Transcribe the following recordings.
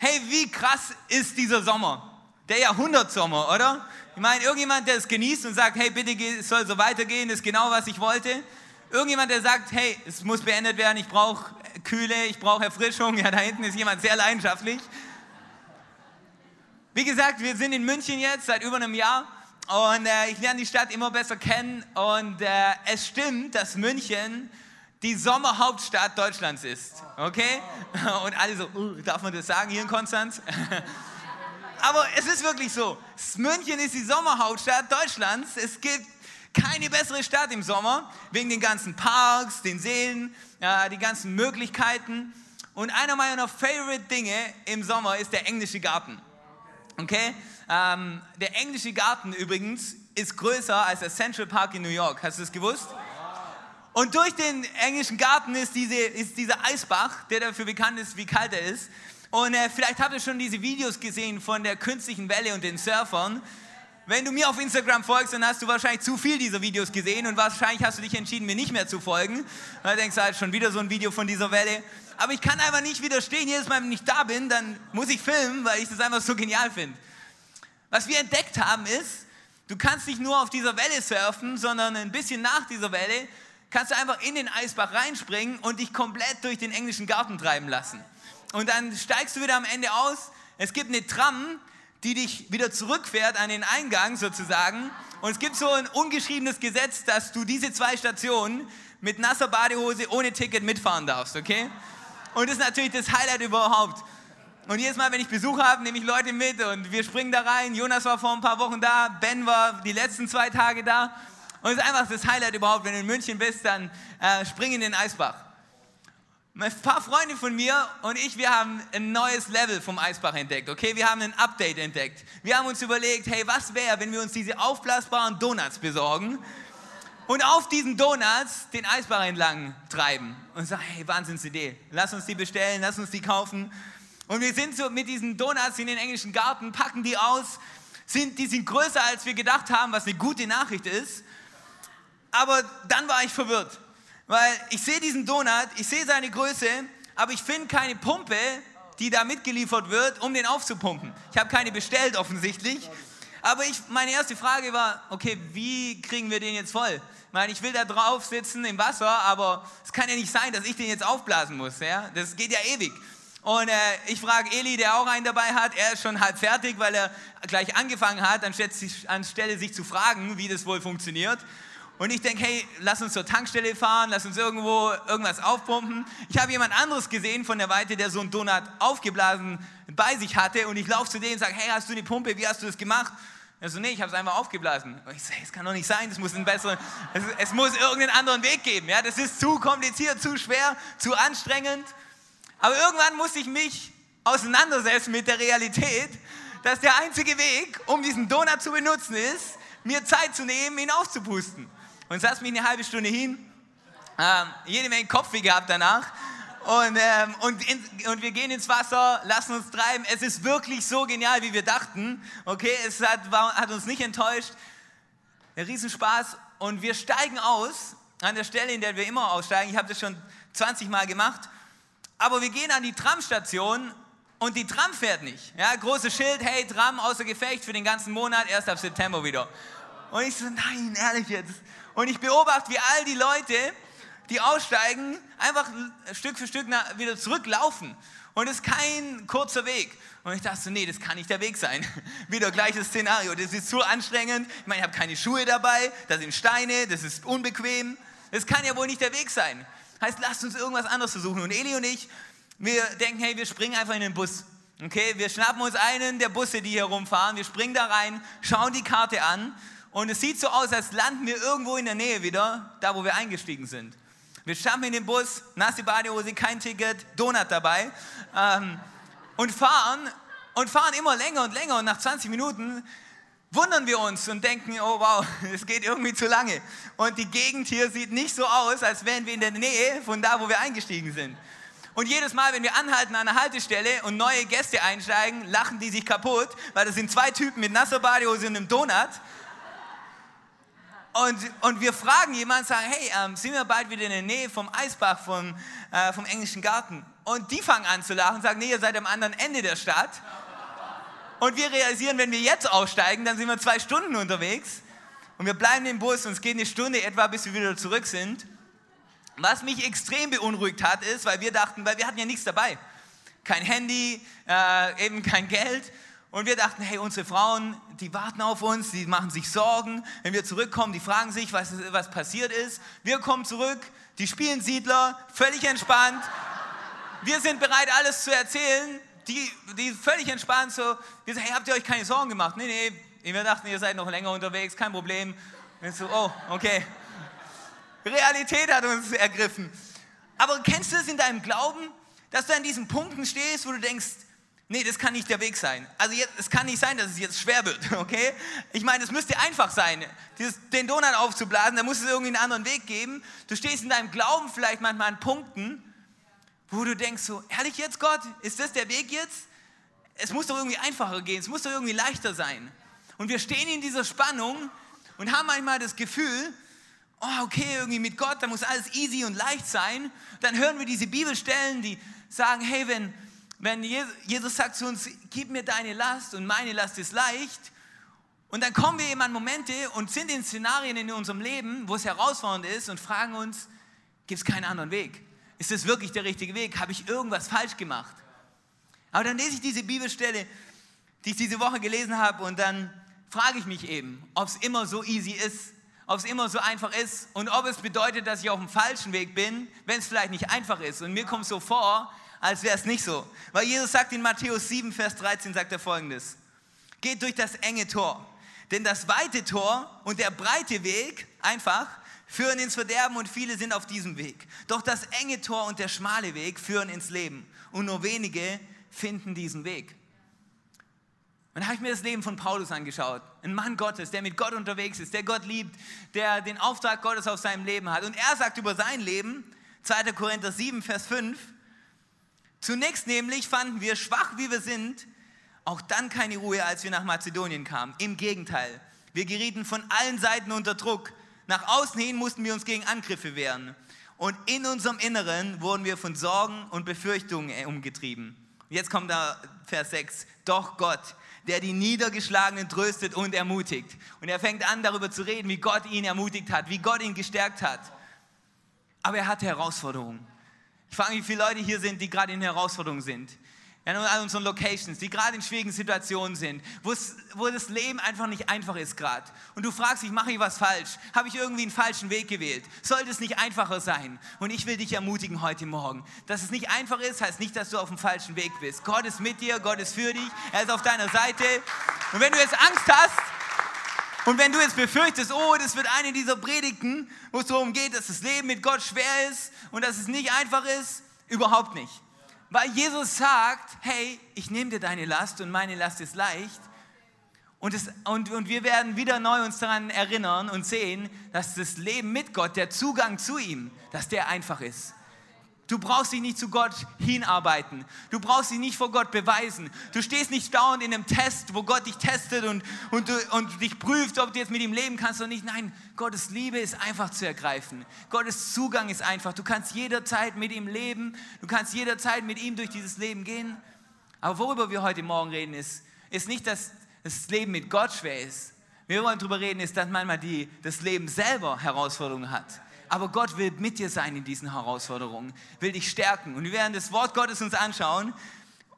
Hey, wie krass ist dieser Sommer? Der Jahrhundertsommer, oder? Ich meine, irgendjemand, der es genießt und sagt, hey, bitte, es soll so weitergehen, ist genau, was ich wollte. Irgendjemand, der sagt, hey, es muss beendet werden, ich brauche Kühle, ich brauche Erfrischung. Ja, da hinten ist jemand sehr leidenschaftlich. Wie gesagt, wir sind in München jetzt seit über einem Jahr und äh, ich lerne die Stadt immer besser kennen und äh, es stimmt, dass München die Sommerhauptstadt Deutschlands ist. Okay? Und alle so, uh, darf man das sagen hier in Konstanz? Aber es ist wirklich so. München ist die Sommerhauptstadt Deutschlands. Es gibt keine bessere Stadt im Sommer, wegen den ganzen Parks, den Seen, ja, die ganzen Möglichkeiten. Und einer meiner Favorite Dinge im Sommer ist der englische Garten. Okay? Ähm, der englische Garten übrigens ist größer als der Central Park in New York. Hast du das gewusst? Und durch den englischen Garten ist, diese, ist dieser Eisbach, der dafür bekannt ist, wie kalt er ist. Und äh, vielleicht habt ihr schon diese Videos gesehen von der künstlichen Welle und den Surfern. Wenn du mir auf Instagram folgst, dann hast du wahrscheinlich zu viel dieser Videos gesehen und wahrscheinlich hast du dich entschieden, mir nicht mehr zu folgen. Weil du halt schon wieder so ein Video von dieser Welle. Aber ich kann einfach nicht widerstehen. Jedes Mal, wenn ich da bin, dann muss ich filmen, weil ich das einfach so genial finde. Was wir entdeckt haben ist, du kannst nicht nur auf dieser Welle surfen, sondern ein bisschen nach dieser Welle kannst du einfach in den Eisbach reinspringen und dich komplett durch den englischen Garten treiben lassen. Und dann steigst du wieder am Ende aus. Es gibt eine Tram, die dich wieder zurückfährt an den Eingang sozusagen. Und es gibt so ein ungeschriebenes Gesetz, dass du diese zwei Stationen mit nasser Badehose ohne Ticket mitfahren darfst, okay? Und das ist natürlich das Highlight überhaupt. Und jedes Mal, wenn ich Besuch habe, nehme ich Leute mit und wir springen da rein. Jonas war vor ein paar Wochen da, Ben war die letzten zwei Tage da. Und es ist einfach das Highlight überhaupt, wenn du in München bist, dann äh, spring in den Eisbach. Ein paar Freunde von mir und ich, wir haben ein neues Level vom Eisbach entdeckt, okay? Wir haben ein Update entdeckt. Wir haben uns überlegt, hey, was wäre, wenn wir uns diese aufblasbaren Donuts besorgen und auf diesen Donuts den Eisbach entlang treiben und sagen, hey, Wahnsinnsidee, lass uns die bestellen, lass uns die kaufen. Und wir sind so mit diesen Donuts in den englischen Garten, packen die aus, sind, die sind größer, als wir gedacht haben, was eine gute Nachricht ist aber dann war ich verwirrt, weil ich sehe diesen Donut, ich sehe seine Größe, aber ich finde keine Pumpe, die da mitgeliefert wird, um den aufzupumpen. Ich habe keine bestellt offensichtlich. Aber ich, meine erste Frage war, okay, wie kriegen wir den jetzt voll? Ich meine, ich will da drauf sitzen im Wasser, aber es kann ja nicht sein, dass ich den jetzt aufblasen muss. Ja? Das geht ja ewig. Und äh, ich frage Eli, der auch einen dabei hat, er ist schon halb fertig, weil er gleich angefangen hat, anstelle sich, zu fragen, wie das wohl funktioniert. Und ich denke, hey, lass uns zur Tankstelle fahren, lass uns irgendwo irgendwas aufpumpen. Ich habe jemand anderes gesehen von der Weite, der so einen Donut aufgeblasen bei sich hatte. Und ich laufe zu denen und sage, hey, hast du eine Pumpe? Wie hast du das gemacht? Er so, nee, ich habe es einfach aufgeblasen. Und ich sage, es kann doch nicht sein, es muss, einen besseren, es, es, muss irgendeinen anderen Weg geben. Ja? Das ist zu kompliziert, zu schwer, zu anstrengend. Aber irgendwann muss ich mich auseinandersetzen mit der Realität, dass der einzige Weg, um diesen Donut zu benutzen, ist, mir Zeit zu nehmen, ihn aufzupusten und saß mich eine halbe Stunde hin, ähm, jede Menge Kopfweh gehabt danach. Und, ähm, und, in, und wir gehen ins Wasser, lassen uns treiben. Es ist wirklich so genial, wie wir dachten. Okay, es hat, war, hat uns nicht enttäuscht. Ein Riesenspaß. Und wir steigen aus an der Stelle, in der wir immer aussteigen. Ich habe das schon 20 Mal gemacht. Aber wir gehen an die Tramstation und die Tram fährt nicht. Ja, großes Schild, hey, Tram außer Gefecht für den ganzen Monat, erst ab September wieder. Und ich so, nein, ehrlich jetzt. Und ich beobachte, wie all die Leute, die aussteigen, einfach Stück für Stück wieder zurücklaufen. Und es ist kein kurzer Weg. Und ich dachte so, nee, das kann nicht der Weg sein. Wieder gleiches Szenario. Das ist zu anstrengend. Ich meine, ich habe keine Schuhe dabei. Da sind Steine. Das ist unbequem. Das kann ja wohl nicht der Weg sein. Heißt, lasst uns irgendwas anderes versuchen. Und Eli und ich, wir denken, hey, wir springen einfach in den Bus. Okay, wir schnappen uns einen der Busse, die hier rumfahren. Wir springen da rein, schauen die Karte an und es sieht so aus, als landen wir irgendwo in der Nähe wieder, da wo wir eingestiegen sind. Wir schaffen in den Bus, nasse Badehose, kein Ticket, Donut dabei ähm, und fahren und fahren immer länger und länger und nach 20 Minuten wundern wir uns und denken, oh wow, es geht irgendwie zu lange. Und die Gegend hier sieht nicht so aus, als wären wir in der Nähe von da, wo wir eingestiegen sind. Und jedes Mal, wenn wir anhalten an einer Haltestelle und neue Gäste einsteigen, lachen die sich kaputt, weil das sind zwei Typen mit nasser Badehose und einem Donut Und, und wir fragen jemanden, sagen, hey, ähm, sind wir bald wieder in der Nähe vom Eisbach, vom, äh, vom englischen Garten? Und die fangen an zu lachen und sagen, nee, ihr seid am anderen Ende der Stadt. Und wir realisieren, wenn wir jetzt aussteigen, dann sind wir zwei Stunden unterwegs. Und wir bleiben im Bus und es geht eine Stunde etwa, bis wir wieder zurück sind. Was mich extrem beunruhigt hat, ist, weil wir dachten, weil wir hatten ja nichts dabei. Kein Handy, äh, eben kein Geld. Und wir dachten, hey, unsere Frauen, die warten auf uns, die machen sich Sorgen. Wenn wir zurückkommen, die fragen sich, was, was passiert ist. Wir kommen zurück, die spielen Siedler, völlig entspannt. Wir sind bereit, alles zu erzählen. Die, die völlig entspannt so, wir sagen, hey, habt ihr euch keine Sorgen gemacht? Nee, nee, wir dachten, ihr seid noch länger unterwegs, kein Problem. Und so, oh, okay. Realität hat uns ergriffen. Aber kennst du es in deinem Glauben, dass du an diesen Punkten stehst, wo du denkst, nee, das kann nicht der Weg sein. Also jetzt, es kann nicht sein, dass es jetzt schwer wird, okay? Ich meine, es müsste einfach sein, dieses, den Donut aufzublasen, da muss es irgendwie einen anderen Weg geben. Du stehst in deinem Glauben vielleicht manchmal an Punkten, wo du denkst so, ehrlich jetzt Gott, ist das der Weg jetzt? Es muss doch irgendwie einfacher gehen, es muss doch irgendwie leichter sein. Und wir stehen in dieser Spannung und haben manchmal das Gefühl, oh, okay, irgendwie mit Gott, da muss alles easy und leicht sein. Dann hören wir diese Bibelstellen, die sagen, hey, wenn, wenn Jesus sagt zu uns, gib mir deine Last und meine Last ist leicht. Und dann kommen wir eben an Momente und sind in Szenarien in unserem Leben, wo es herausfordernd ist und fragen uns, gibt es keinen anderen Weg? Ist das wirklich der richtige Weg? Habe ich irgendwas falsch gemacht? Aber dann lese ich diese Bibelstelle, die ich diese Woche gelesen habe und dann frage ich mich eben, ob es immer so easy ist, ob es immer so einfach ist und ob es bedeutet, dass ich auf dem falschen Weg bin, wenn es vielleicht nicht einfach ist. Und mir kommt so vor, als wäre es nicht so. Weil Jesus sagt in Matthäus 7, Vers 13, sagt er folgendes. Geht durch das enge Tor. Denn das weite Tor und der breite Weg, einfach, führen ins Verderben und viele sind auf diesem Weg. Doch das enge Tor und der schmale Weg führen ins Leben. Und nur wenige finden diesen Weg. Und da habe ich mir das Leben von Paulus angeschaut. Ein Mann Gottes, der mit Gott unterwegs ist, der Gott liebt, der den Auftrag Gottes auf seinem Leben hat. Und er sagt über sein Leben, 2. Korinther 7, Vers 5, zunächst nämlich fanden wir, schwach wie wir sind, auch dann keine Ruhe, als wir nach Mazedonien kamen. Im Gegenteil, wir gerieten von allen Seiten unter Druck. Nach außen hin mussten wir uns gegen Angriffe wehren. Und in unserem Inneren wurden wir von Sorgen und Befürchtungen umgetrieben. Jetzt kommt da Vers 6. Doch Gott, der die Niedergeschlagenen tröstet und ermutigt. Und er fängt an, darüber zu reden, wie Gott ihn ermutigt hat, wie Gott ihn gestärkt hat. Aber er hatte Herausforderungen. Ich frage mich, wie viele Leute hier sind, die gerade in Herausforderungen sind an unseren Locations, die gerade in schwierigen Situationen sind, wo das Leben einfach nicht einfach ist gerade. Und du fragst dich, mache ich was falsch? Habe ich irgendwie einen falschen Weg gewählt? Sollte es nicht einfacher sein? Und ich will dich ermutigen heute Morgen, dass es nicht einfach ist, heißt nicht, dass du auf dem falschen Weg bist. Gott ist mit dir, Gott ist für dich, er ist auf deiner Seite. Und wenn du jetzt Angst hast, und wenn du jetzt befürchtest, oh, das wird eine dieser Predigten, wo es darum geht, dass das Leben mit Gott schwer ist und dass es nicht einfach ist, überhaupt nicht. Weil Jesus sagt, hey, ich nehme dir deine Last und meine Last ist leicht. Und, es, und, und wir werden wieder neu uns daran erinnern und sehen, dass das Leben mit Gott, der Zugang zu ihm, dass der einfach ist. Du brauchst dich nicht zu Gott hinarbeiten. Du brauchst dich nicht vor Gott beweisen. Du stehst nicht dauernd in einem Test, wo Gott dich testet und, und, und dich prüft, ob du jetzt mit ihm leben kannst oder nicht. Nein, Gottes Liebe ist einfach zu ergreifen. Gottes Zugang ist einfach. Du kannst jederzeit mit ihm leben. Du kannst jederzeit mit ihm durch dieses Leben gehen. Aber worüber wir heute Morgen reden, ist, ist nicht, dass das Leben mit Gott schwer ist. Wir wollen darüber reden, ist, dass manchmal die, das Leben selber Herausforderungen hat aber Gott will mit dir sein in diesen Herausforderungen, will dich stärken. Und wir werden das Wort Gottes uns anschauen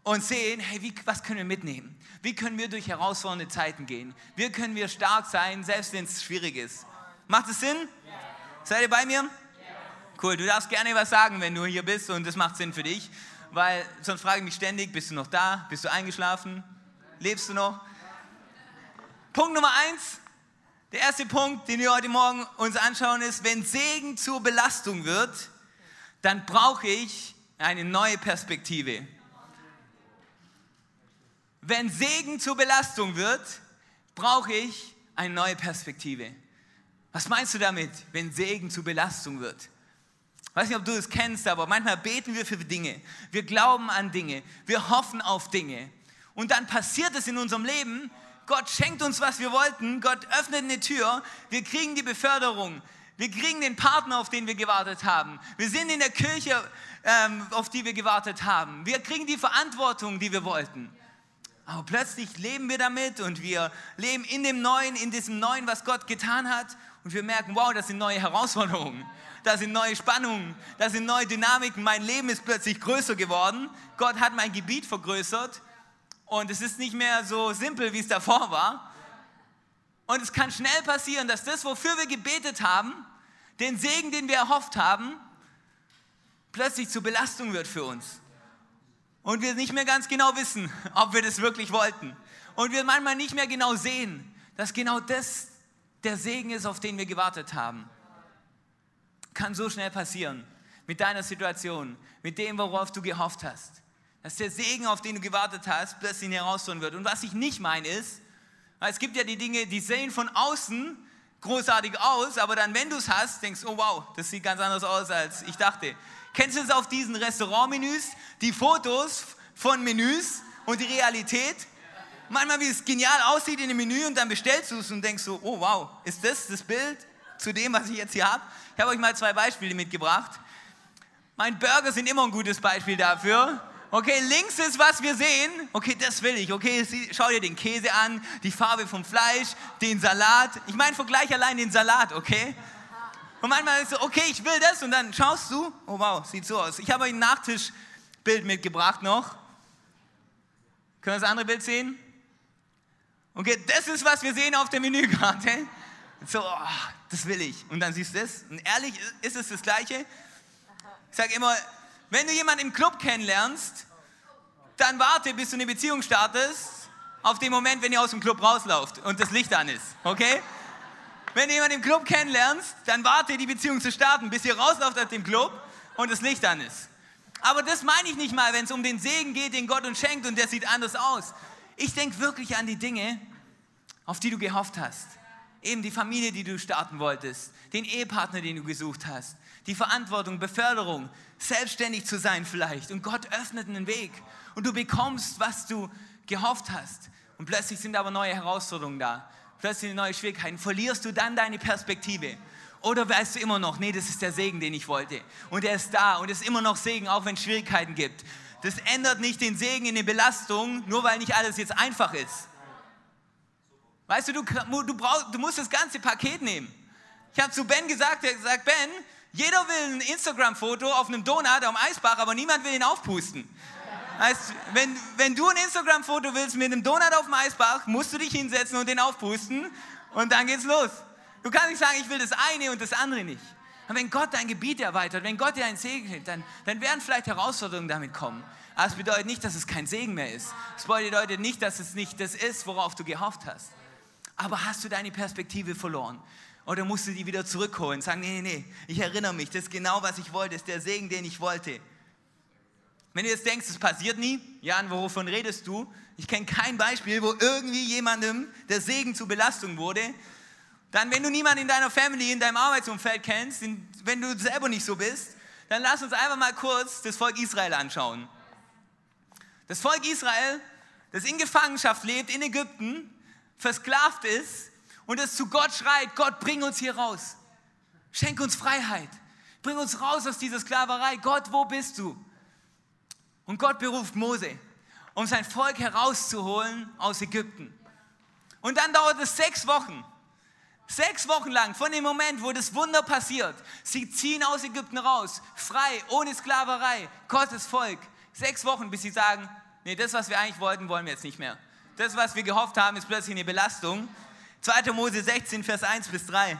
und sehen, hey, wie, was können wir mitnehmen? Wie können wir durch herausfordernde Zeiten gehen? Wie können wir stark sein, selbst wenn es schwierig ist? Macht es Sinn? Ja. Seid ihr bei mir? Ja. Cool, du darfst gerne was sagen, wenn du hier bist und das macht Sinn für dich, weil sonst frage ich mich ständig, bist du noch da? Bist du eingeschlafen? Lebst du noch? Punkt Nummer eins, der erste Punkt, den wir heute Morgen uns anschauen, ist, wenn Segen zur Belastung wird, dann brauche ich eine neue Perspektive. Wenn Segen zur Belastung wird, brauche ich eine neue Perspektive. Was meinst du damit, wenn Segen zur Belastung wird? Ich weiß nicht, ob du es kennst, aber manchmal beten wir für Dinge. Wir glauben an Dinge. Wir hoffen auf Dinge. Und dann passiert es in unserem Leben, Gott schenkt uns, was wir wollten. Gott öffnet eine Tür. Wir kriegen die Beförderung. Wir kriegen den Partner, auf den wir gewartet haben. Wir sind in der Kirche, ähm, auf die wir gewartet haben. Wir kriegen die Verantwortung, die wir wollten. Aber plötzlich leben wir damit und wir leben in dem Neuen, in diesem Neuen, was Gott getan hat. Und wir merken, wow, das sind neue Herausforderungen. Da sind neue Spannungen, da sind neue Dynamiken. Mein Leben ist plötzlich größer geworden. Gott hat mein Gebiet vergrößert. Und es ist nicht mehr so simpel, wie es davor war. Und es kann schnell passieren, dass das, wofür wir gebetet haben, den Segen, den wir erhofft haben, plötzlich zur Belastung wird für uns und wir nicht mehr ganz genau wissen, ob wir das wirklich wollten. Und wir manchmal nicht mehr genau sehen, dass genau das der Segen ist, auf den wir gewartet haben. Kann so schnell passieren mit deiner Situation, mit dem, worauf du gehofft hast. Dass der Segen, auf den du gewartet hast, plötzlich Herausforderung wird. Und was ich nicht meine ist, weil es gibt ja die Dinge, die sehen von außen großartig aus, aber dann, wenn du es hast, denkst oh wow, das sieht ganz anders aus, als ich dachte. Kennst du es auf diesen Restaurantmenüs? Die Fotos von Menüs und die Realität? Manchmal, wie es genial aussieht in dem Menü und dann bestellst du es und denkst so, oh wow, ist das das Bild zu dem, was ich jetzt hier habe? Ich habe euch mal zwei Beispiele mitgebracht. Mein Burger sind immer ein gutes Beispiel dafür. Okay, links ist, was wir sehen. Okay, das will ich. Okay, schau dir den Käse an, die Farbe vom Fleisch, den Salat. Ich meine, vergleich allein den Salat, okay? Und manchmal ist so, okay, ich will das und dann schaust du, oh wow, sieht so aus. Ich habe euch ein Nachtischbild mitgebracht noch. Können wir das andere Bild sehen? Okay, das ist, was wir sehen auf der Menükarte. So, oh, das will ich. Und dann siehst du das. Und ehrlich, ist es das Gleiche? Ich sage immer, wenn du jemanden im Club kennenlernst, dann warte, bis du eine Beziehung startest, auf den Moment, wenn ihr aus dem Club rauslauft und das Licht an ist. Okay? Wenn du jemanden im Club kennenlernst, dann warte die Beziehung zu starten, bis ihr rauslauft aus dem Club und das Licht an ist. Aber das meine ich nicht mal, wenn es um den Segen geht, den Gott uns schenkt und der sieht anders aus. Ich denke wirklich an die Dinge, auf die du gehofft hast. Eben die Familie, die du starten wolltest, den Ehepartner, den du gesucht hast, die Verantwortung, Beförderung, selbstständig zu sein vielleicht. Und Gott öffnet einen Weg und du bekommst, was du gehofft hast. Und plötzlich sind aber neue Herausforderungen da plötzlich neue Schwierigkeiten, verlierst du dann deine Perspektive. Oder weißt du immer noch, nee, das ist der Segen, den ich wollte. Und er ist da und es ist immer noch Segen, auch wenn es Schwierigkeiten gibt. Das ändert nicht den Segen in die Belastung, nur weil nicht alles jetzt einfach ist. Weißt du, du, du, brauch, du musst das ganze Paket nehmen. Ich habe zu Ben gesagt, er hat gesagt, Ben, jeder will ein Instagram-Foto auf einem Donut am Eisbach, aber niemand will ihn aufpusten. Heißt, wenn, wenn du ein Instagram-Foto willst mit einem Donut auf dem Eisbach, musst du dich hinsetzen und den aufpusten und dann geht's los. Du kannst nicht sagen, ich will das eine und das andere nicht. Und wenn Gott dein Gebiet erweitert, wenn Gott dir einen Segen gibt, dann, dann werden vielleicht Herausforderungen damit kommen. Aber es bedeutet nicht, dass es kein Segen mehr ist. Es bedeutet nicht, dass es nicht das ist, worauf du gehofft hast. Aber hast du deine Perspektive verloren? Oder musst du die wieder zurückholen? Sagen, nee, nee, nee, ich erinnere mich, das ist genau, was ich wollte, das ist der Segen, den ich wollte. Wenn du jetzt denkst, es passiert nie, Jan, wovon redest du? Ich kenne kein Beispiel, wo irgendwie jemandem der Segen zur Belastung wurde. Dann, wenn du niemanden in deiner Family, in deinem Arbeitsumfeld kennst, wenn du selber nicht so bist, dann lass uns einfach mal kurz das Volk Israel anschauen. Das Volk Israel, das in Gefangenschaft lebt, in Ägypten, versklavt ist und es zu Gott schreit, Gott, bring uns hier raus. Schenk uns Freiheit. Bring uns raus aus dieser Sklaverei. Gott, wo bist du? Und Gott beruft Mose, um sein Volk herauszuholen aus Ägypten. Und dann dauert es sechs Wochen. Sechs Wochen lang, von dem Moment, wo das Wunder passiert. Sie ziehen aus Ägypten raus, frei, ohne Sklaverei, Gottes Volk. Sechs Wochen, bis sie sagen, nee, das, was wir eigentlich wollten, wollen wir jetzt nicht mehr. Das, was wir gehofft haben, ist plötzlich eine Belastung. 2. Mose 16, Vers 1 bis 3.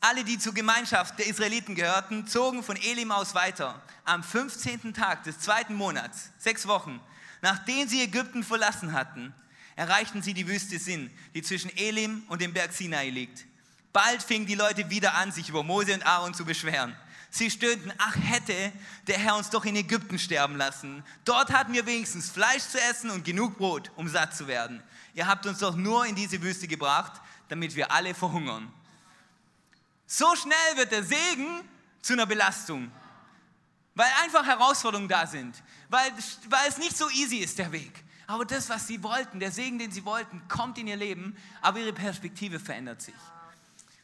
Alle, die zur Gemeinschaft der Israeliten gehörten, zogen von Elim aus weiter. Am 15. Tag des zweiten Monats, sechs Wochen, nachdem sie Ägypten verlassen hatten, erreichten sie die Wüste Sin, die zwischen Elim und dem Berg Sinai liegt. Bald fingen die Leute wieder an, sich über Mose und Aaron zu beschweren. Sie stöhnten, ach hätte der Herr uns doch in Ägypten sterben lassen. Dort hatten wir wenigstens Fleisch zu essen und genug Brot, um satt zu werden. Ihr habt uns doch nur in diese Wüste gebracht, damit wir alle verhungern. So schnell wird der Segen zu einer Belastung, weil einfach Herausforderungen da sind, weil, weil es nicht so easy ist, der Weg. Aber das, was sie wollten, der Segen, den sie wollten, kommt in ihr Leben, aber ihre Perspektive verändert sich.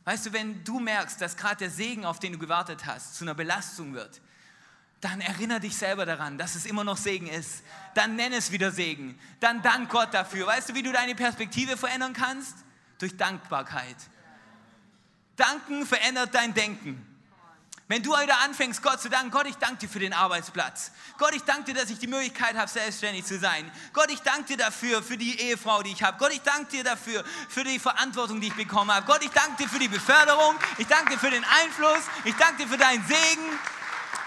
Weißt du, wenn du merkst, dass gerade der Segen, auf den du gewartet hast, zu einer Belastung wird, dann erinnere dich selber daran, dass es immer noch Segen ist. Dann nenne es wieder Segen. Dann dank Gott dafür. Weißt du, wie du deine Perspektive verändern kannst? Durch Dankbarkeit. Danken verändert dein Denken. Wenn du heute anfängst, Gott zu danken, Gott, ich danke dir für den Arbeitsplatz. Gott, ich danke dir, dass ich die Möglichkeit habe, selbstständig zu sein. Gott, ich danke dir dafür, für die Ehefrau, die ich habe. Gott, ich danke dir dafür, für die Verantwortung, die ich bekommen habe. Gott, ich danke dir für die Beförderung. Ich danke dir für den Einfluss. Ich danke dir für deinen Segen.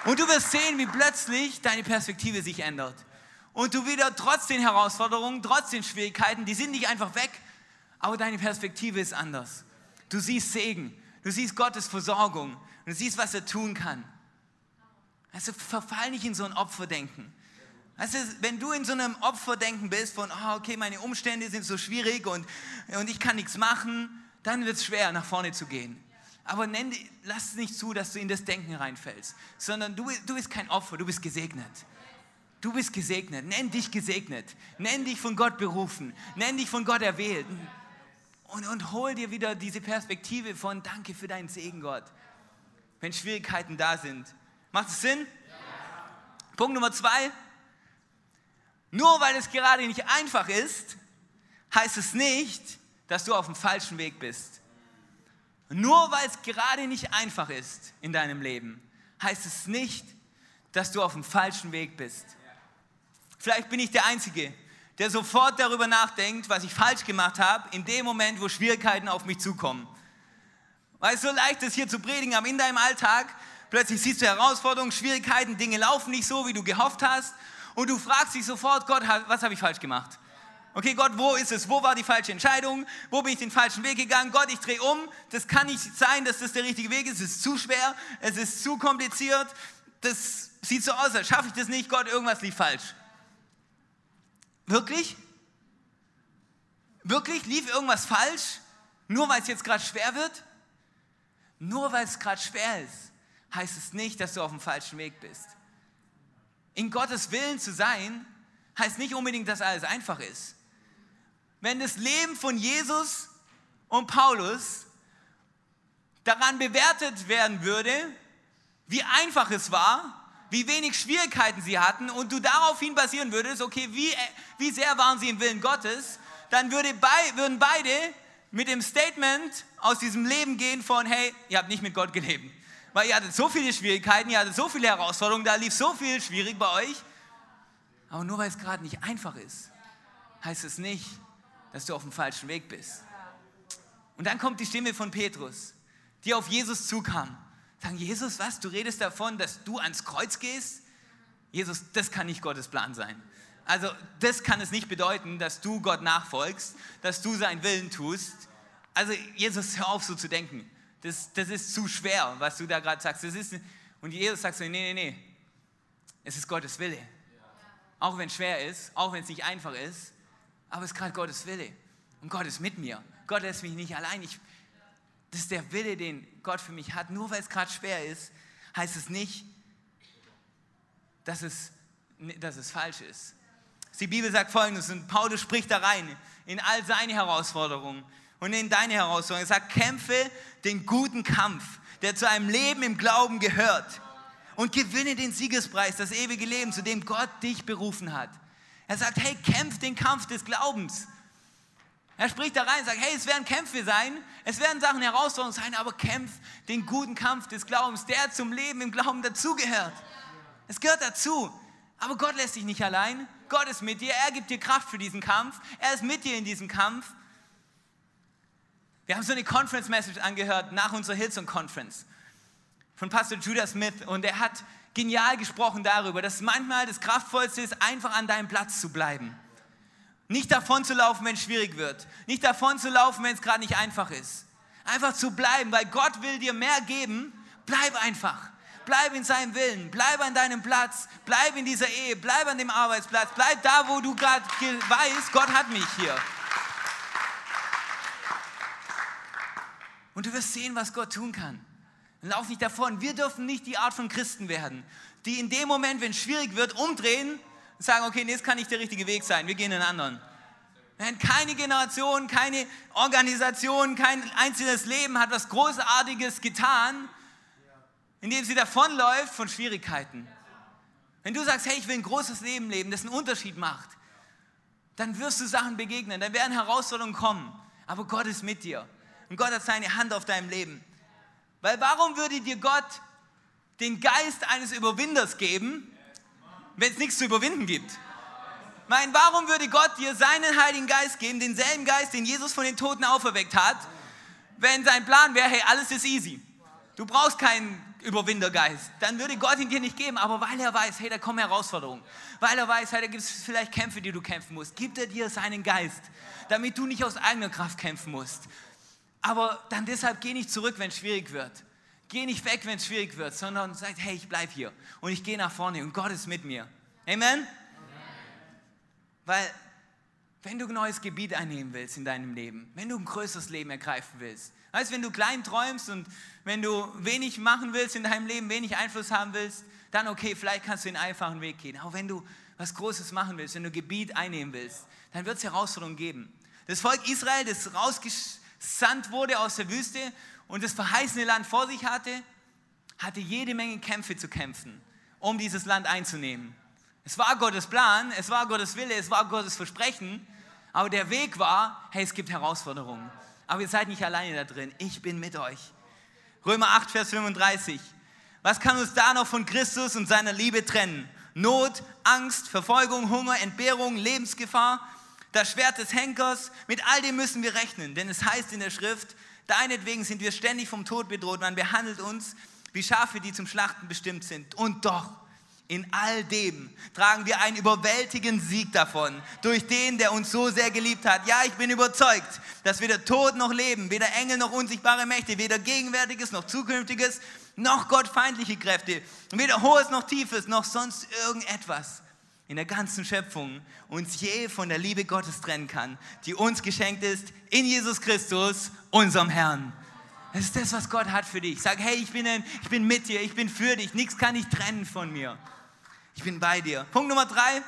Und du wirst sehen, wie plötzlich deine Perspektive sich ändert. Und du wieder trotz den Herausforderungen, trotz den Schwierigkeiten, die sind nicht einfach weg, aber deine Perspektive ist anders. Du siehst Segen. Du siehst Gottes Versorgung. Und siehst, was er tun kann. Also verfall nicht in so ein Opferdenken. Du, wenn du in so einem Opferdenken bist von, oh, okay, meine Umstände sind so schwierig und, und ich kann nichts machen, dann wird es schwer, nach vorne zu gehen. Aber nenn, lass nicht zu, dass du in das Denken reinfällst, sondern du, du bist kein Opfer, du bist gesegnet. Du bist gesegnet. Nenn dich gesegnet. Nenn dich von Gott berufen. Nenn dich von Gott erwählt. Und, und hol dir wieder diese Perspektive von Danke für deinen Segen, Gott wenn Schwierigkeiten da sind. Macht es Sinn? Ja. Punkt Nummer zwei. Nur weil es gerade nicht einfach ist, heißt es nicht, dass du auf dem falschen Weg bist. Nur weil es gerade nicht einfach ist in deinem Leben, heißt es nicht, dass du auf dem falschen Weg bist. Vielleicht bin ich der Einzige, der sofort darüber nachdenkt, was ich falsch gemacht habe, in dem Moment, wo Schwierigkeiten auf mich zukommen. Weil es so leicht ist, hier zu predigen, aber in deinem Alltag plötzlich siehst du Herausforderungen, Schwierigkeiten, Dinge laufen nicht so, wie du gehofft hast. Und du fragst dich sofort, Gott, was habe ich falsch gemacht? Okay, Gott, wo ist es? Wo war die falsche Entscheidung? Wo bin ich den falschen Weg gegangen? Gott, ich drehe um. Das kann nicht sein, dass das der richtige Weg ist. Es ist zu schwer. Es ist zu kompliziert. Das sieht so aus, als schaffe ich das nicht. Gott, irgendwas lief falsch. Wirklich? Wirklich? Lief irgendwas falsch? Nur weil es jetzt gerade schwer wird? Nur weil es gerade schwer ist, heißt es nicht, dass du auf dem falschen Weg bist. In Gottes Willen zu sein, heißt nicht unbedingt, dass alles einfach ist. Wenn das Leben von Jesus und Paulus daran bewertet werden würde, wie einfach es war, wie wenig Schwierigkeiten sie hatten und du daraufhin basieren würdest, okay, wie, wie sehr waren sie im Willen Gottes, dann würde bei, würden beide mit dem Statement aus diesem Leben gehen von, hey, ihr habt nicht mit Gott gelebt. Weil ihr hattet so viele Schwierigkeiten, ihr hattet so viele Herausforderungen, da lief so viel schwierig bei euch. Aber nur weil es gerade nicht einfach ist, heißt es nicht, dass du auf dem falschen Weg bist. Und dann kommt die Stimme von Petrus, die auf Jesus zukam. Sagen, Jesus, was? Du redest davon, dass du ans Kreuz gehst? Jesus, das kann nicht Gottes Plan sein. Also das kann es nicht bedeuten, dass du Gott nachfolgst, dass du seinen Willen tust. Also Jesus, hör auf so zu denken. Das, das ist zu schwer, was du da gerade sagst. Das ist, und Jesus sagt so, nee, nee, nee. Es ist Gottes Wille. Auch wenn es schwer ist, auch wenn es nicht einfach ist, aber es ist gerade Gottes Wille. Und Gott ist mit mir. Gott lässt mich nicht allein. Ich, das ist der Wille, den Gott für mich hat. Nur weil es gerade schwer ist, heißt es nicht, dass es, dass es falsch ist. Die Bibel sagt folgendes und Paulus spricht da rein in all seine Herausforderungen und in deine Herausforderungen. Er sagt, kämpfe den guten Kampf, der zu einem Leben im Glauben gehört und gewinne den Siegespreis, das ewige Leben, zu dem Gott dich berufen hat. Er sagt, hey, kämpf den Kampf des Glaubens. Er spricht da rein und sagt, hey, es werden Kämpfe sein, es werden Sachen Herausforderungen sein, aber kämpf den guten Kampf des Glaubens, der zum Leben im Glauben dazugehört. Es gehört dazu. Aber Gott lässt dich nicht allein. Gott ist mit dir. Er gibt dir Kraft für diesen Kampf. Er ist mit dir in diesem Kampf. Wir haben so eine Conference Message angehört nach unserer Hillsong Conference von Pastor Judah Smith und er hat genial gesprochen darüber, dass manchmal das Kraftvollste ist, einfach an deinem Platz zu bleiben. Nicht davon zu laufen, wenn es schwierig wird. Nicht davon zu laufen, wenn es gerade nicht einfach ist. Einfach zu bleiben, weil Gott will dir mehr geben. Bleib einfach bleib in seinem Willen, bleib an deinem Platz, bleib in dieser Ehe, bleib an dem Arbeitsplatz, bleib da, wo du gerade weißt, Gott hat mich hier. Und du wirst sehen, was Gott tun kann. Lauf nicht davon. Wir dürfen nicht die Art von Christen werden, die in dem Moment, wenn es schwierig wird, umdrehen, und sagen, okay, nee, das kann nicht der richtige Weg sein, wir gehen einen anderen. Keine Generation, keine Organisation, kein einzelnes Leben hat was Großartiges getan, indem sie davonläuft von Schwierigkeiten. Wenn du sagst, hey, ich will ein großes Leben leben, das einen Unterschied macht, dann wirst du Sachen begegnen, dann werden Herausforderungen kommen. Aber Gott ist mit dir. Und Gott hat seine Hand auf deinem Leben. Weil warum würde dir Gott den Geist eines Überwinders geben, wenn es nichts zu überwinden gibt? Mein, warum würde Gott dir seinen Heiligen Geist geben, denselben Geist, den Jesus von den Toten auferweckt hat, wenn sein Plan wäre, hey, alles ist easy. Du brauchst keinen Überwindergeist. Dann würde Gott ihn dir nicht geben, aber weil er weiß, hey, da kommen Herausforderungen, weil er weiß, hey, da gibt es vielleicht Kämpfe, die du kämpfen musst, gibt er dir seinen Geist, damit du nicht aus eigener Kraft kämpfen musst. Aber dann deshalb geh nicht zurück, wenn es schwierig wird. Geh nicht weg, wenn es schwierig wird, sondern sag, hey, ich bleibe hier und ich gehe nach vorne und Gott ist mit mir. Amen? Weil wenn du ein neues Gebiet einnehmen willst in deinem Leben, wenn du ein größeres Leben ergreifen willst, weißt, wenn du klein träumst und wenn du wenig machen willst in deinem Leben, wenig Einfluss haben willst, dann okay, vielleicht kannst du den einfachen Weg gehen. Aber wenn du was Großes machen willst, wenn du Gebiet einnehmen willst, dann wird es Herausforderungen geben. Das Volk Israel, das rausgesandt wurde aus der Wüste und das verheißene Land vor sich hatte, hatte jede Menge Kämpfe zu kämpfen, um dieses Land einzunehmen. Es war Gottes Plan, es war Gottes Wille, es war Gottes Versprechen, aber der Weg war, hey, es gibt Herausforderungen. Aber ihr seid nicht alleine da drin, ich bin mit euch. Römer 8, Vers 35. Was kann uns da noch von Christus und seiner Liebe trennen? Not, Angst, Verfolgung, Hunger, Entbehrung, Lebensgefahr, das Schwert des Henkers, mit all dem müssen wir rechnen, denn es heißt in der Schrift, deinetwegen sind wir ständig vom Tod bedroht, man behandelt uns wie Schafe, die zum Schlachten bestimmt sind. Und doch, in all dem tragen wir einen überwältigenden Sieg davon, durch den, der uns so sehr geliebt hat. Ja, ich bin überzeugt, dass weder Tod noch Leben, weder Engel noch unsichtbare Mächte, weder Gegenwärtiges noch Zukünftiges, noch gottfeindliche Kräfte, weder Hohes noch Tiefes, noch sonst irgendetwas in der ganzen Schöpfung uns je von der Liebe Gottes trennen kann, die uns geschenkt ist in Jesus Christus, unserem Herrn. Das ist das, was Gott hat für dich. Sag, hey, ich bin, ein, ich bin mit dir, ich bin für dich, nichts kann dich trennen von mir. Ich bin bei dir. Punkt Nummer drei,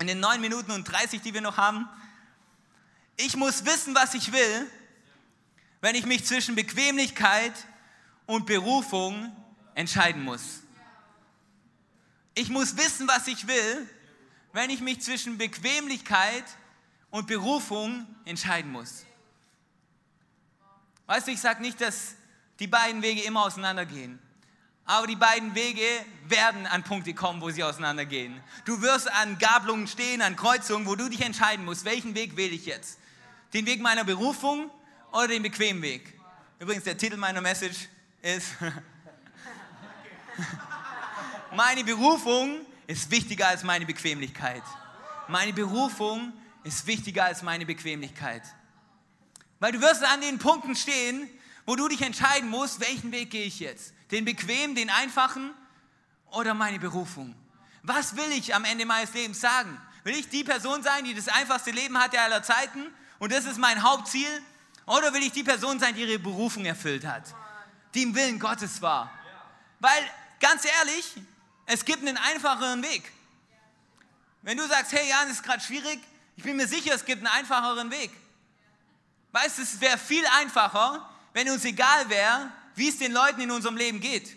in den neun Minuten und 30, die wir noch haben. Ich muss wissen, was ich will, wenn ich mich zwischen Bequemlichkeit und Berufung entscheiden muss. Ich muss wissen, was ich will, wenn ich mich zwischen Bequemlichkeit und Berufung entscheiden muss. Weißt du, ich sage nicht, dass die beiden Wege immer auseinandergehen. Aber die beiden Wege werden an Punkte kommen, wo sie auseinandergehen. Du wirst an Gabelungen stehen, an Kreuzungen, wo du dich entscheiden musst, welchen Weg wähle ich jetzt? Den Weg meiner Berufung oder den bequemen Weg? Übrigens, der Titel meiner Message ist, meine Berufung ist wichtiger als meine Bequemlichkeit. Meine Berufung ist wichtiger als meine Bequemlichkeit. Weil du wirst an den Punkten stehen, wo du dich entscheiden musst, welchen Weg gehe ich jetzt? Den bequemen, den einfachen oder meine Berufung? Was will ich am Ende meines Lebens sagen? Will ich die Person sein, die das einfachste Leben hatte aller Zeiten und das ist mein Hauptziel? Oder will ich die Person sein, die ihre Berufung erfüllt hat, die im Willen Gottes war? Weil, ganz ehrlich, es gibt einen einfacheren Weg. Wenn du sagst, hey Jan, es ist gerade schwierig, ich bin mir sicher, es gibt einen einfacheren Weg. Weißt du, es wäre viel einfacher, wenn uns egal wäre, wie es den Leuten in unserem Leben geht.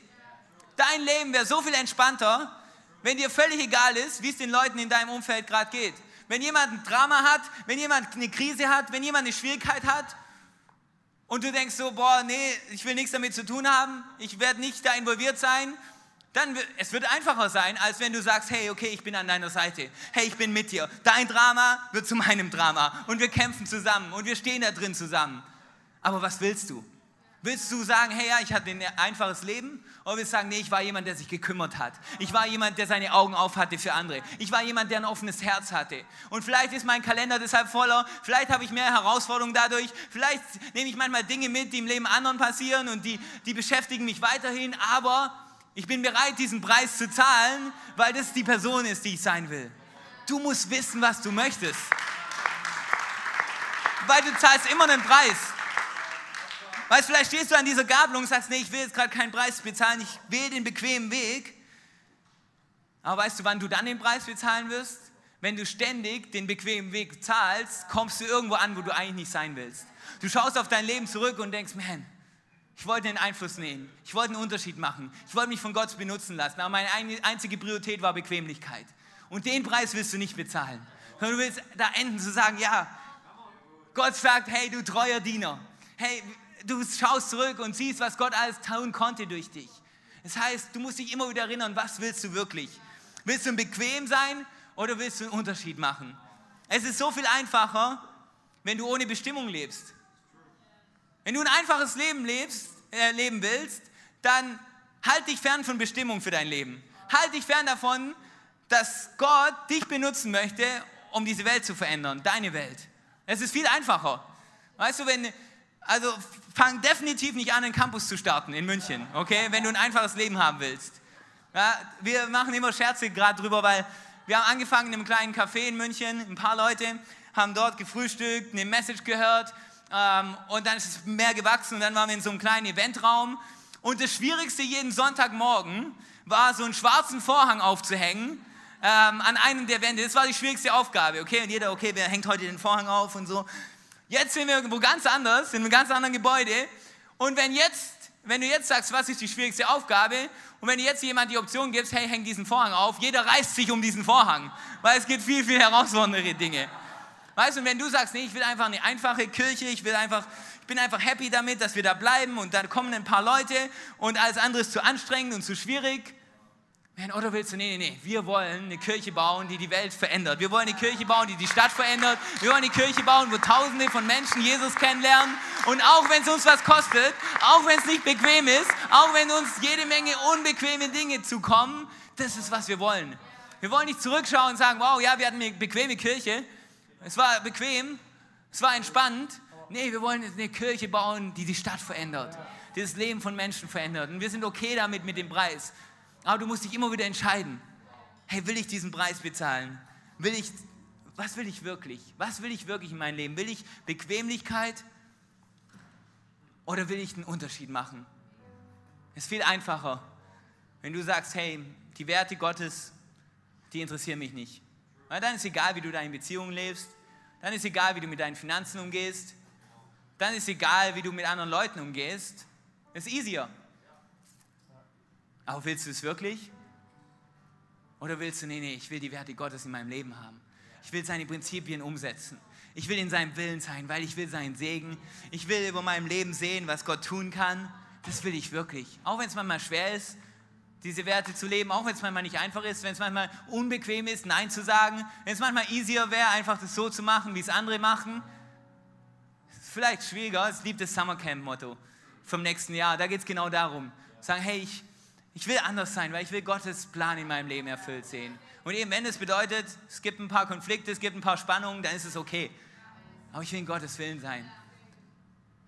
Dein Leben wäre so viel entspannter, wenn dir völlig egal ist, wie es den Leuten in deinem Umfeld gerade geht. Wenn jemand ein Drama hat, wenn jemand eine Krise hat, wenn jemand eine Schwierigkeit hat und du denkst so, boah, nee, ich will nichts damit zu tun haben, ich werde nicht da involviert sein, dann wird es wird einfacher sein, als wenn du sagst, hey, okay, ich bin an deiner Seite. Hey, ich bin mit dir. Dein Drama wird zu meinem Drama und wir kämpfen zusammen und wir stehen da drin zusammen. Aber was willst du? Willst du sagen, hey, ja, ich hatte ein einfaches Leben? Oder willst du sagen, nee, ich war jemand, der sich gekümmert hat. Ich war jemand, der seine Augen auf hatte für andere. Ich war jemand, der ein offenes Herz hatte. Und vielleicht ist mein Kalender deshalb voller. Vielleicht habe ich mehr Herausforderungen dadurch. Vielleicht nehme ich manchmal Dinge mit, die im Leben anderen passieren und die, die beschäftigen mich weiterhin. Aber ich bin bereit, diesen Preis zu zahlen, weil das die Person ist, die ich sein will. Du musst wissen, was du möchtest. Weil du zahlst immer einen Preis. Weißt vielleicht stehst du an dieser Gabelung und sagst, nee, ich will jetzt gerade keinen Preis bezahlen, ich wähle den bequemen Weg. Aber weißt du, wann du dann den Preis bezahlen wirst? Wenn du ständig den bequemen Weg zahlst, kommst du irgendwo an, wo du eigentlich nicht sein willst. Du schaust auf dein Leben zurück und denkst, man, ich wollte den Einfluss nehmen, ich wollte einen Unterschied machen, ich wollte mich von Gott benutzen lassen, aber meine einzige Priorität war Bequemlichkeit. Und den Preis willst du nicht bezahlen, sondern du willst da enden zu sagen, ja, Gott sagt, hey, du treuer Diener, hey, du schaust zurück und siehst, was Gott alles tun konnte durch dich. Das heißt, du musst dich immer wieder erinnern, was willst du wirklich? Willst du bequem sein oder willst du einen Unterschied machen? Es ist so viel einfacher, wenn du ohne Bestimmung lebst. Wenn du ein einfaches Leben lebst, äh, leben willst, dann halt dich fern von Bestimmung für dein Leben. Halt dich fern davon, dass Gott dich benutzen möchte, um diese Welt zu verändern, deine Welt. Es ist viel einfacher. Weißt du, wenn, also fang definitiv nicht an, einen Campus zu starten in München, okay, wenn du ein einfaches Leben haben willst. Ja, wir machen immer Scherze gerade drüber, weil wir haben angefangen in einem kleinen Café in München, ein paar Leute haben dort gefrühstückt, eine Message gehört ähm, und dann ist es mehr gewachsen und dann waren wir in so einem kleinen Eventraum und das Schwierigste jeden Sonntagmorgen war, so einen schwarzen Vorhang aufzuhängen ähm, an einem der Wände. Das war die schwierigste Aufgabe, okay? Und jeder, okay, wer hängt heute den Vorhang auf und so. Jetzt sind wir irgendwo ganz anders, in einem ganz anderen Gebäude. Und wenn jetzt, wenn du jetzt sagst, was ist die schwierigste Aufgabe, und wenn du jetzt jemand die Option gibst, hey, häng diesen Vorhang auf, jeder reißt sich um diesen Vorhang, weil es gibt viel, viel herausforderndere Dinge. Weißt du, und wenn du sagst, nee, ich will einfach eine einfache Kirche, ich will einfach, ich bin einfach happy damit, dass wir da bleiben und dann kommen ein paar Leute und alles andere ist zu anstrengend und zu schwierig, Man, oder willst du, nee, nee, nee, wir wollen eine Kirche bauen, die die Welt verändert. Wir wollen eine Kirche bauen, die die Stadt verändert. Wir wollen eine Kirche bauen, wo Tausende von Menschen Jesus kennenlernen. Und auch wenn es uns was kostet, auch wenn es nicht bequem ist, auch wenn uns jede Menge unbequeme Dinge zukommen, das ist, was wir wollen. Wir wollen nicht zurückschauen und sagen, wow, ja, wir hatten eine bequeme Kirche. Es war bequem, es war entspannt. Nee, wir wollen eine Kirche bauen, die die Stadt verändert, die das Leben von Menschen verändert. Und wir sind okay damit mit dem Preis. Aber du musst dich immer wieder entscheiden. Hey, will ich diesen Preis bezahlen? Will ich, was will ich wirklich? Was will ich wirklich in meinem Leben? Will ich Bequemlichkeit oder will ich einen Unterschied machen? Es ist viel einfacher, wenn du sagst, hey, die Werte Gottes, die interessieren mich nicht. Weil dann ist egal, wie du deine Beziehungen lebst, dann ist egal, wie du mit deinen Finanzen umgehst, dann ist egal, wie du mit anderen Leuten umgehst. Es ist easier. Aber willst du es wirklich? Oder willst du, nee, nee, ich will die Werte Gottes in meinem Leben haben. Ich will seine Prinzipien umsetzen. Ich will in seinem Willen sein, weil ich will seinen Segen. Ich will über meinem Leben sehen, was Gott tun kann. Das will ich wirklich. Auch wenn es manchmal schwer ist, diese Werte zu leben, auch wenn es manchmal nicht einfach ist, wenn es manchmal unbequem ist, Nein zu sagen, wenn es manchmal easier wäre, einfach das so zu machen, wie es andere machen. Ist vielleicht schwieriger, es liebt das Summercamp-Motto vom nächsten Jahr. Da geht es genau darum. Sagen, hey, ich, ich will anders sein, weil ich will Gottes Plan in meinem Leben erfüllt sehen. Und eben, wenn es bedeutet, es gibt ein paar Konflikte, es gibt ein paar Spannungen, dann ist es okay. Aber ich will in Gottes Willen sein.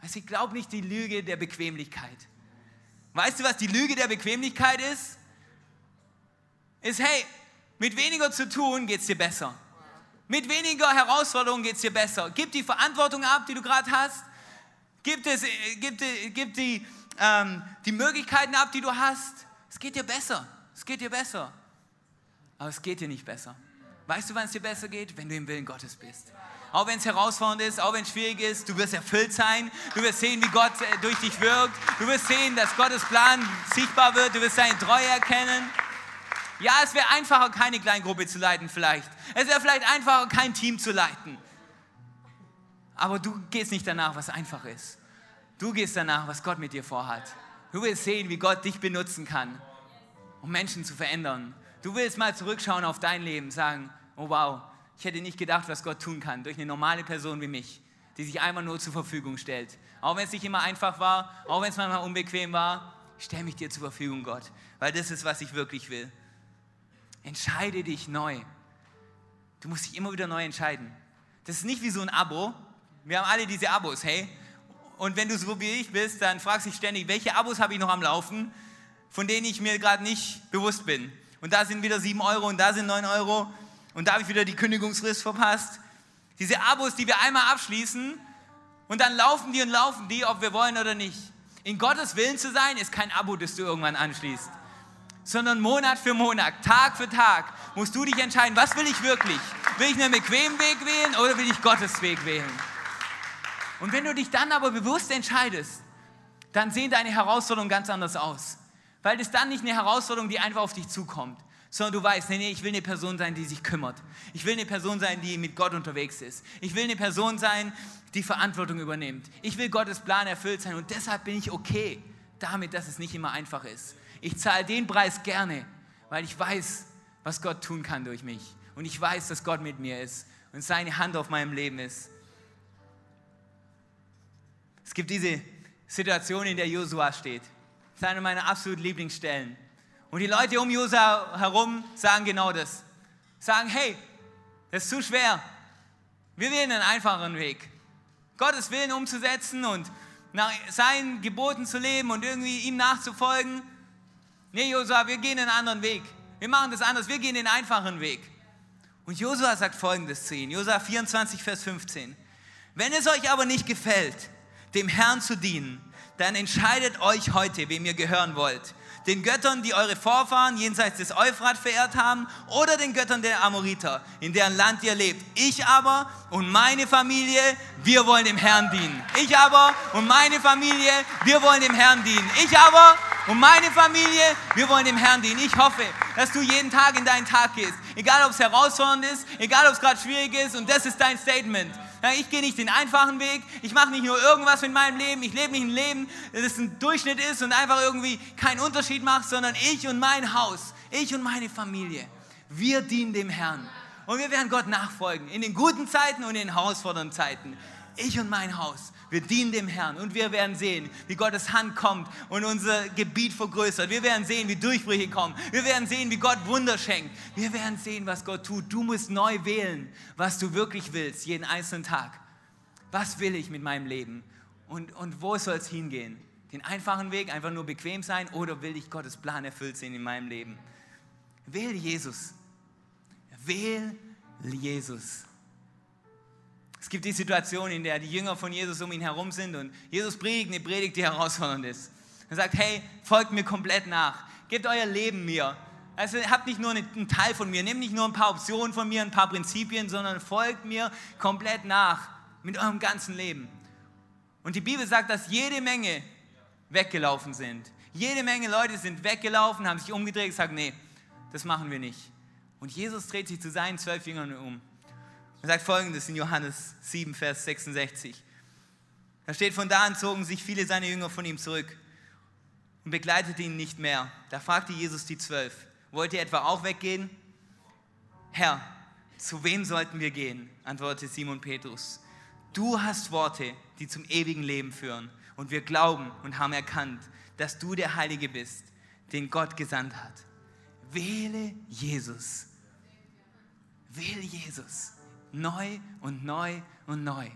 Also ich glaube nicht die Lüge der Bequemlichkeit. Weißt du, was die Lüge der Bequemlichkeit ist? Ist, hey, mit weniger zu tun geht es dir besser. Mit weniger Herausforderungen geht es dir besser. Gib die Verantwortung ab, die du gerade hast. Gib, es, gib, die, gib die, ähm, die Möglichkeiten ab, die du hast. Es geht dir besser. Es geht dir besser. Aber es geht dir nicht besser. Weißt du, wann es dir besser geht? Wenn du im Willen Gottes bist. Auch wenn es herausfordernd ist, auch wenn es schwierig ist, du wirst erfüllt sein. Du wirst sehen, wie Gott äh, durch dich wirkt. Du wirst sehen, dass Gottes Plan sichtbar wird. Du wirst seine Treue erkennen. Ja, es wäre einfacher, keine Kleingruppe zu leiten vielleicht. Es wäre vielleicht einfacher, kein Team zu leiten. Aber du gehst nicht danach, was einfach ist. Du gehst danach, was Gott mit dir vorhat. Du willst sehen, wie Gott dich benutzen kann, um Menschen zu verändern. Du willst mal zurückschauen auf dein Leben, sagen, oh wow, ich hätte nicht gedacht, was Gott tun kann durch eine normale Person wie mich, die sich einmal nur zur Verfügung stellt. Auch wenn es nicht immer einfach war, auch wenn es manchmal unbequem war, stell mich dir zur Verfügung, Gott, weil das ist, was ich wirklich will. Entscheide dich neu. Du musst dich immer wieder neu entscheiden. Das ist nicht wie so ein Abo. Wir haben alle diese Abos, hey, und wenn du so wie ich bist, dann fragst du dich ständig, welche Abos habe ich noch am Laufen, von denen ich mir gerade nicht bewusst bin. Und da sind wieder 7 Euro und da sind 9 Euro und da habe ich wieder die Kündigungsfrist verpasst. Diese Abos, die wir einmal abschließen und dann laufen die und laufen die, ob wir wollen oder nicht. In Gottes Willen zu sein, ist kein Abo, das du irgendwann anschließt. sondern Monat für Monat, Tag für Tag musst du dich entscheiden, was will ich wirklich? Will ich einen bequemen Weg wählen oder will ich Gottes Weg wählen? Und wenn du dich dann aber bewusst entscheidest, dann sehen deine Herausforderungen ganz anders aus. Weil es dann nicht eine Herausforderung, die einfach auf dich zukommt, sondern du weißt, nee, nee, ich will eine Person sein, die sich kümmert. Ich will eine Person sein, die mit Gott unterwegs ist. Ich will eine Person sein, die Verantwortung übernimmt. Ich will Gottes Plan erfüllt sein und deshalb bin ich okay damit, dass es nicht immer einfach ist. Ich zahle den Preis gerne, weil ich weiß, was Gott tun kann durch mich. Und ich weiß, dass Gott mit mir ist und seine Hand auf meinem Leben ist. Es gibt diese Situation, in der Josua steht. Das ist eine meiner absoluten Lieblingsstellen. Und die Leute um Josua herum sagen genau das. Sagen, hey, das ist zu schwer. Wir wählen einen einfacheren Weg. Gottes Willen umzusetzen und nach seinen Geboten zu leben und irgendwie ihm nachzufolgen. Nee, Josua, wir gehen einen anderen Weg. Wir machen das anders. Wir gehen den einfachen Weg. Und Josua sagt folgendes zu ihnen. Josua 24, Vers 15. Wenn es euch aber nicht gefällt, dem Herrn zu dienen, dann entscheidet euch heute, wem ihr gehören wollt den Göttern, die eure Vorfahren jenseits des Euphrat verehrt haben, oder den Göttern der Amoriter, in deren Land ihr lebt. Ich aber und meine Familie, wir wollen dem Herrn dienen. Ich aber und meine Familie, wir wollen dem Herrn dienen. Ich aber und meine Familie, wir wollen dem Herrn dienen. Ich hoffe, dass du jeden Tag in deinen Tag gehst. Egal, ob es herausfordernd ist, egal, ob es gerade schwierig ist. Und das ist dein Statement. Ich gehe nicht den einfachen Weg. Ich mache nicht nur irgendwas mit meinem Leben. Ich lebe nicht ein Leben, das ein Durchschnitt ist und einfach irgendwie keinen Unterschied macht, sondern ich und mein Haus, ich und meine Familie. Wir dienen dem Herrn. Und wir werden Gott nachfolgen. In den guten Zeiten und in den herausfordernden Zeiten. Ich und mein Haus. Wir dienen dem Herrn und wir werden sehen, wie Gottes Hand kommt und unser Gebiet vergrößert. Wir werden sehen, wie Durchbrüche kommen. Wir werden sehen, wie Gott Wunder schenkt. Wir werden sehen, was Gott tut. Du musst neu wählen, was du wirklich willst, jeden einzelnen Tag. Was will ich mit meinem Leben? Und, und wo soll es hingehen? Den einfachen Weg, einfach nur bequem sein oder will ich Gottes Plan erfüllt sehen in meinem Leben? Wähl Jesus. Wähl Jesus. Es gibt die Situation, in der die Jünger von Jesus um ihn herum sind und Jesus predigt eine Predigt, die herausfordernd ist. Er sagt, hey, folgt mir komplett nach. Gebt euer Leben mir. Also habt nicht nur einen Teil von mir, nehmt nicht nur ein paar Optionen von mir, ein paar Prinzipien, sondern folgt mir komplett nach mit eurem ganzen Leben. Und die Bibel sagt, dass jede Menge weggelaufen sind. Jede Menge Leute sind weggelaufen, haben sich umgedreht und gesagt, nee, das machen wir nicht. Und Jesus dreht sich zu seinen zwölf Jüngern um er sagt folgendes in Johannes 7, Vers 66. Da steht, von da an zogen sich viele seiner Jünger von ihm zurück und begleiteten ihn nicht mehr. Da fragte Jesus die Zwölf, wollt ihr etwa auch weggehen? Herr, zu wem sollten wir gehen? antwortete Simon Petrus. Du hast Worte, die zum ewigen Leben führen. Und wir glauben und haben erkannt, dass du der Heilige bist, den Gott gesandt hat. Wähle Jesus. Wähle Jesus neu und neu und neu.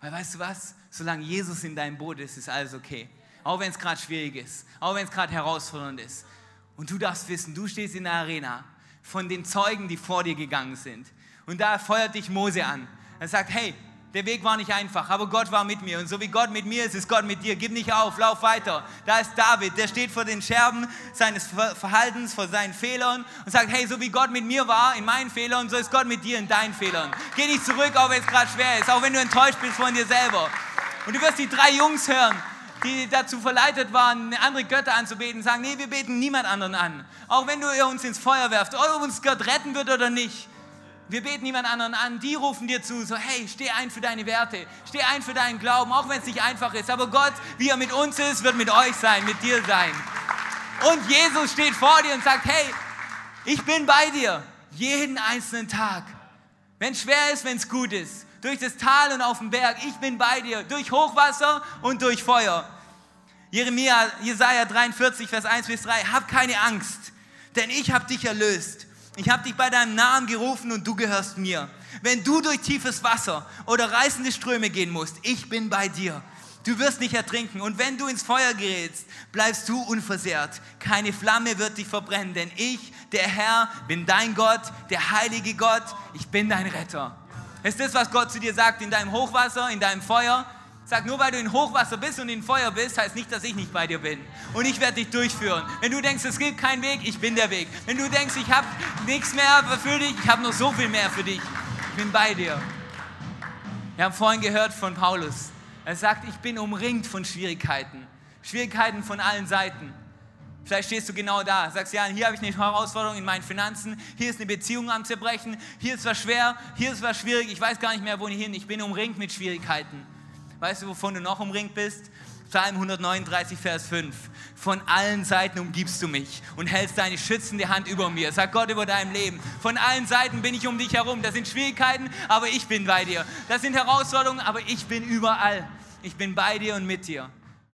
Weil weißt du was? Solange Jesus in deinem Boot ist, ist alles okay. Auch wenn es gerade schwierig ist, auch wenn es gerade herausfordernd ist. Und du darfst wissen, du stehst in der Arena von den Zeugen, die vor dir gegangen sind. Und da feuert dich Mose an. Er sagt, hey, der Weg war nicht einfach, aber Gott war mit mir. Und so wie Gott mit mir ist, ist Gott mit dir. Gib nicht auf, lauf weiter. Da ist David, der steht vor den Scherben seines Verhaltens, vor seinen Fehlern und sagt, hey, so wie Gott mit mir war in meinen Fehlern, so ist Gott mit dir in deinen Fehlern. Geh nicht zurück, auch wenn es gerade schwer ist, auch wenn du enttäuscht bist von dir selber. Und du wirst die drei Jungs hören, die dazu verleitet waren, andere Götter anzubeten, sagen, nee, wir beten niemand anderen an. Auch wenn du uns ins Feuer werft, ob uns Gott retten wird oder nicht. Wir beten niemand anderen an, die rufen dir zu, so hey, steh ein für deine Werte, steh ein für deinen Glauben, auch wenn es nicht einfach ist. Aber Gott, wie er mit uns ist, wird mit euch sein, mit dir sein. Und Jesus steht vor dir und sagt, hey, ich bin bei dir, jeden einzelnen Tag. Wenn es schwer ist, wenn es gut ist, durch das Tal und auf dem Berg, ich bin bei dir, durch Hochwasser und durch Feuer. Jeremia, Jesaja 43, Vers 1 bis 3, hab keine Angst, denn ich habe dich erlöst. Ich habe dich bei deinem Namen gerufen und du gehörst mir. Wenn du durch tiefes Wasser oder reißende Ströme gehen musst, ich bin bei dir. Du wirst nicht ertrinken und wenn du ins Feuer gerätst, bleibst du unversehrt. Keine Flamme wird dich verbrennen, denn ich, der Herr, bin dein Gott, der heilige Gott, ich bin dein Retter. Ist das, was Gott zu dir sagt in deinem Hochwasser, in deinem Feuer? Sag, nur weil du in Hochwasser bist und in Feuer bist, heißt nicht, dass ich nicht bei dir bin. Und ich werde dich durchführen. Wenn du denkst, es gibt keinen Weg, ich bin der Weg. Wenn du denkst, ich habe nichts mehr für dich, ich habe noch so viel mehr für dich. Ich bin bei dir. Wir haben vorhin gehört von Paulus. Er sagt, ich bin umringt von Schwierigkeiten. Schwierigkeiten von allen Seiten. Vielleicht stehst du genau da, sagst, ja, hier habe ich eine Herausforderung in meinen Finanzen, hier ist eine Beziehung am Zerbrechen, hier ist was schwer, hier ist was schwierig, ich weiß gar nicht mehr, wohin, ich bin umringt mit Schwierigkeiten. Weißt du, wovon du noch umringt bist? Psalm 139, Vers 5. Von allen Seiten umgibst du mich und hältst deine schützende Hand über mir. Sag Gott über deinem Leben. Von allen Seiten bin ich um dich herum. Das sind Schwierigkeiten, aber ich bin bei dir. Das sind Herausforderungen, aber ich bin überall. Ich bin bei dir und mit dir.